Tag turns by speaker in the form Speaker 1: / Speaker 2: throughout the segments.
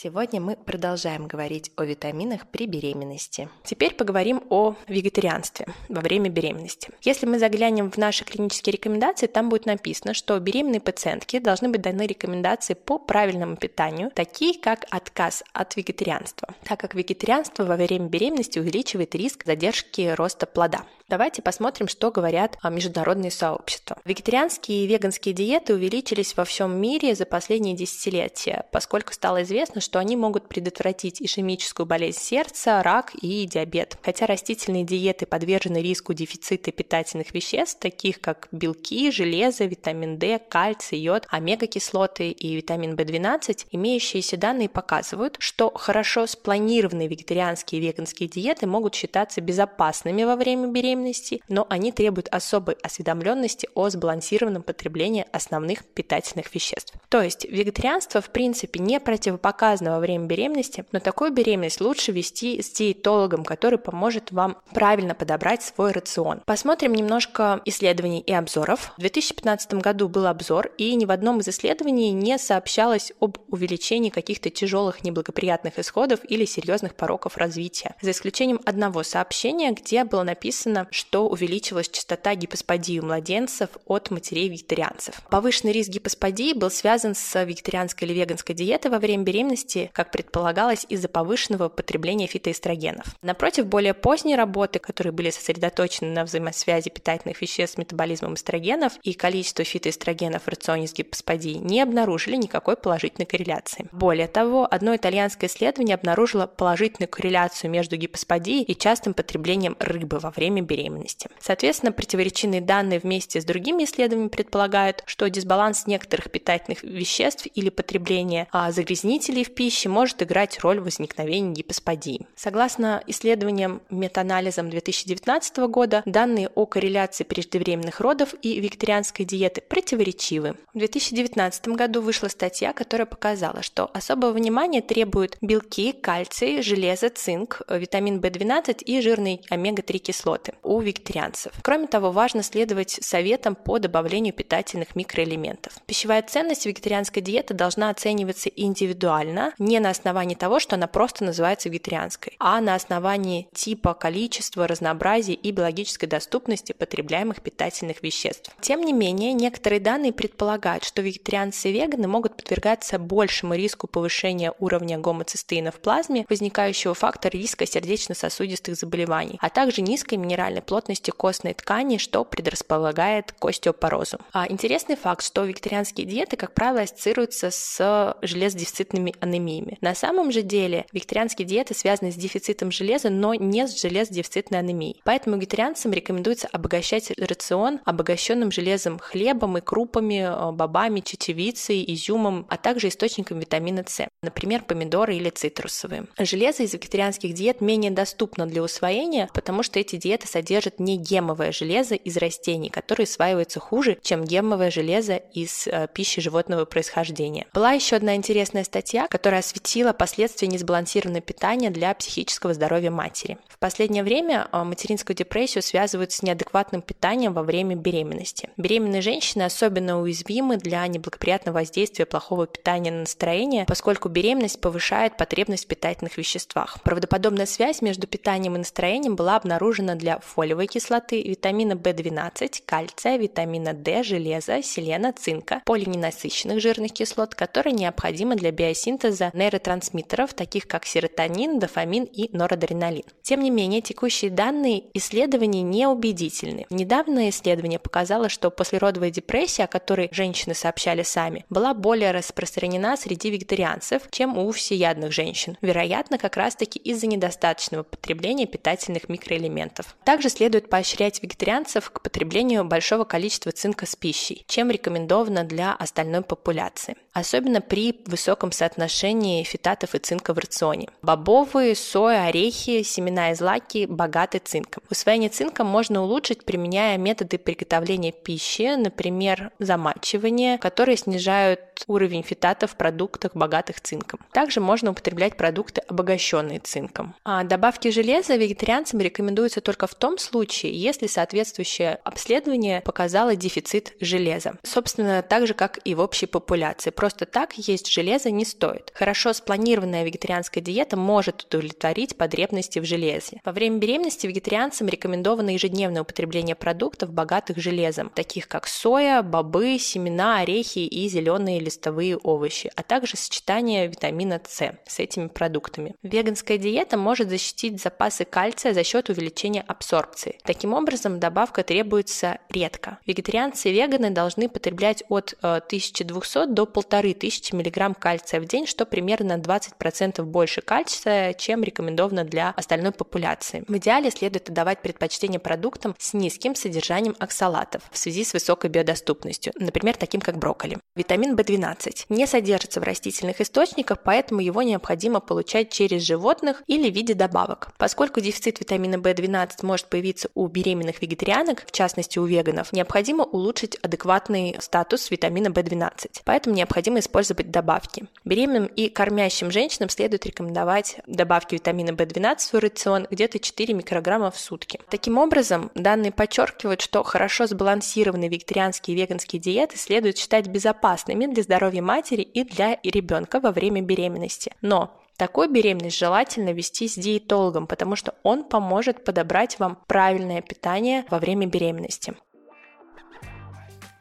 Speaker 1: Сегодня мы продолжаем говорить о витаминах при беременности. Теперь поговорим о вегетарианстве во время беременности. Если мы заглянем в наши клинические рекомендации, там будет написано, что беременной пациентке должны быть даны рекомендации по правильному питанию, такие как отказ от вегетарианства, так как вегетарианство во время беременности увеличивает риск задержки роста плода. Давайте посмотрим, что говорят международные сообщества. Вегетарианские и веганские диеты увеличились во всем мире за последние десятилетия, поскольку стало известно, что они могут предотвратить ишемическую болезнь сердца, рак и диабет. Хотя растительные диеты подвержены риску дефицита питательных веществ, таких как белки, железо, витамин D, кальций, йод, омега-кислоты и витамин В12, имеющиеся данные показывают, что хорошо спланированные вегетарианские и веганские диеты могут считаться безопасными во время беременности, но они требуют особой осведомленности о сбалансированном потреблении основных питательных веществ. То есть вегетарианство в принципе не противопоказано разно во время беременности, но такую беременность лучше вести с диетологом, который поможет вам правильно подобрать свой рацион. Посмотрим немножко исследований и обзоров. В 2015 году был обзор, и ни в одном из исследований не сообщалось об увеличении каких-то тяжелых неблагоприятных исходов или серьезных пороков развития, за исключением одного сообщения, где было написано, что увеличилась частота гипосподии у младенцев от матерей-вегетарианцев. Повышенный риск гипосподии был связан с вегетарианской или веганской диетой во время беременности, беременности, как предполагалось, из-за повышенного потребления фитоэстрогенов. Напротив, более поздние работы, которые были сосредоточены на взаимосвязи питательных веществ с метаболизмом эстрогенов и количество фитоэстрогенов в рационе с гипосподией, не обнаружили никакой положительной корреляции. Более того, одно итальянское исследование обнаружило положительную корреляцию между гипосподией и частым потреблением рыбы во время беременности. Соответственно, противоречивые данные вместе с другими исследованиями предполагают, что дисбаланс некоторых питательных веществ или потребление а, загрязнителей в пищи может играть роль в возникновении гипосподии. Согласно исследованиям метаанализом 2019 года, данные о корреляции преждевременных родов и вегетарианской диеты противоречивы. В 2019 году вышла статья, которая показала, что особого внимания требуют белки, кальций, железо, цинк, витамин В12 и жирные омега-3 кислоты у вегетарианцев. Кроме того, важно следовать советам по добавлению питательных микроэлементов. Пищевая ценность вегетарианской диеты должна оцениваться индивидуально, не на основании того, что она просто называется вегетарианской, а на основании типа, количества, разнообразия и биологической доступности потребляемых питательных веществ. Тем не менее, некоторые данные предполагают, что вегетарианцы и веганы могут подвергаться большему риску повышения уровня гомоцистеина в плазме, возникающего фактора риска сердечно-сосудистых заболеваний, а также низкой минеральной плотности костной ткани, что предрасполагает к остеопорозу. А интересный факт, что вегетарианские диеты, как правило, ассоциируются с железодефицитными анемиями. На самом же деле вегетарианские диеты связаны с дефицитом железа, но не с железодефицитной анемией. Поэтому вегетарианцам рекомендуется обогащать рацион обогащенным железом хлебом и крупами, э, бобами, чечевицей, изюмом, а также источником витамина С, например, помидоры или цитрусовые. Железо из вегетарианских диет менее доступно для усвоения, потому что эти диеты содержат не гемовое железо из растений, которое усваивается хуже, чем гемовое железо из э, пищи животного происхождения. Была еще одна интересная статья, которая осветила последствия несбалансированного питания для психического здоровья матери. В последнее время а, материнскую депрессию связывают с неадекватным питанием во время беременности. Беременные женщины особенно уязвимы для неблагоприятного воздействия плохого питания на настроение, поскольку беременность повышает потребность в питательных веществах. Правдоподобная связь между питанием и настроением была обнаружена для фолиевой кислоты, витамина В12, кальция, витамина D, железа, селена, цинка, полиненасыщенных жирных кислот, которые необходимы для биосинтеза синтеза нейротрансмиттеров, таких как серотонин, дофамин и норадреналин. Тем не менее, текущие данные исследований неубедительны. Недавнее исследование показало, что послеродовая депрессия, о которой женщины сообщали сами, была более распространена среди вегетарианцев, чем у всеядных женщин. Вероятно, как раз-таки из-за недостаточного потребления питательных микроэлементов. Также следует поощрять вегетарианцев к потреблению большого количества цинка с пищей, чем рекомендовано для остальной популяции. Особенно при высоком соотношении соотношении фитатов и цинка в рационе. Бобовые, соя, орехи, семена и злаки богаты цинком. Усвоение цинка можно улучшить, применяя методы приготовления пищи, например, замачивание, которые снижают уровень фитата в продуктах, богатых цинком. Также можно употреблять продукты, обогащенные цинком. А добавки железа вегетарианцам рекомендуются только в том случае, если соответствующее обследование показало дефицит железа. Собственно, так же, как и в общей популяции. Просто так есть железо не стоит. Хорошо спланированная вегетарианская диета может удовлетворить потребности в железе. Во время беременности вегетарианцам рекомендовано ежедневное употребление продуктов, богатых железом, таких как соя, бобы, семена, орехи и зеленые листовые овощи, а также сочетание витамина С с этими продуктами. Веганская диета может защитить запасы кальция за счет увеличения абсорбции. Таким образом, добавка требуется редко. Вегетарианцы и веганы должны потреблять от 1200 э, до 1500 мг кальция в день, что примерно 20% больше кальция, чем рекомендовано для остальной популяции. В идеале следует отдавать предпочтение продуктам с низким содержанием оксалатов в связи с высокой биодоступностью, например, таким как брокколи. Витамин В12 не содержится в растительных источниках, поэтому его необходимо получать через животных или в виде добавок. Поскольку дефицит витамина В12 может появиться у беременных вегетарианок, в частности у веганов, необходимо улучшить адекватный статус витамина В12, поэтому необходимо использовать добавки. Беременным и кормящим женщинам следует рекомендовать добавки витамина В12 в рацион где-то 4 микрограмма в сутки. Таким образом, данные подчеркивают, что хорошо сбалансированные вегетарианские и веганские диеты следует считать безопасными для здоровья матери и для ребенка во время беременности. Но Такую беременность желательно вести с диетологом, потому что он поможет подобрать вам правильное питание во время беременности.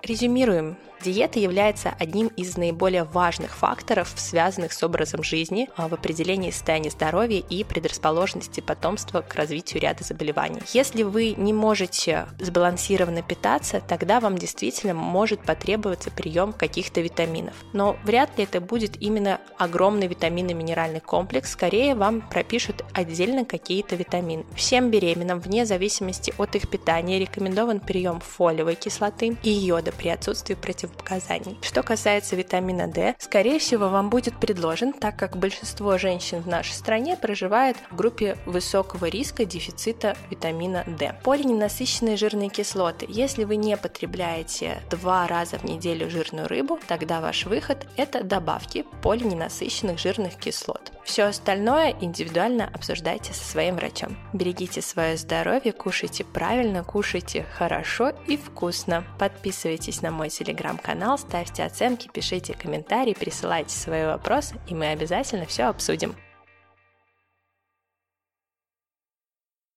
Speaker 1: Резюмируем. Диета является одним из наиболее важных факторов, связанных с образом жизни а, в определении состояния здоровья и предрасположенности потомства к развитию ряда заболеваний. Если вы не можете сбалансированно питаться, тогда вам действительно может потребоваться прием каких-то витаминов. Но вряд ли это будет именно огромный витаминно-минеральный комплекс, скорее вам пропишут отдельно какие-то витамины. Всем беременным, вне зависимости от их питания, рекомендован прием фолиевой кислоты и йода при отсутствии против противопоказаний. Что касается витамина D, скорее всего, вам будет предложен, так как большинство женщин в нашей стране проживает в группе высокого риска дефицита витамина D. Полиненасыщенные жирные кислоты. Если вы не потребляете два раза в неделю жирную рыбу, тогда ваш выход – это добавки полиненасыщенных жирных кислот. Все остальное индивидуально обсуждайте со своим врачом. Берегите свое здоровье, кушайте правильно, кушайте хорошо и вкусно. Подписывайтесь на мой телеграм-канал, ставьте оценки, пишите комментарии, присылайте свои вопросы, и мы обязательно все обсудим.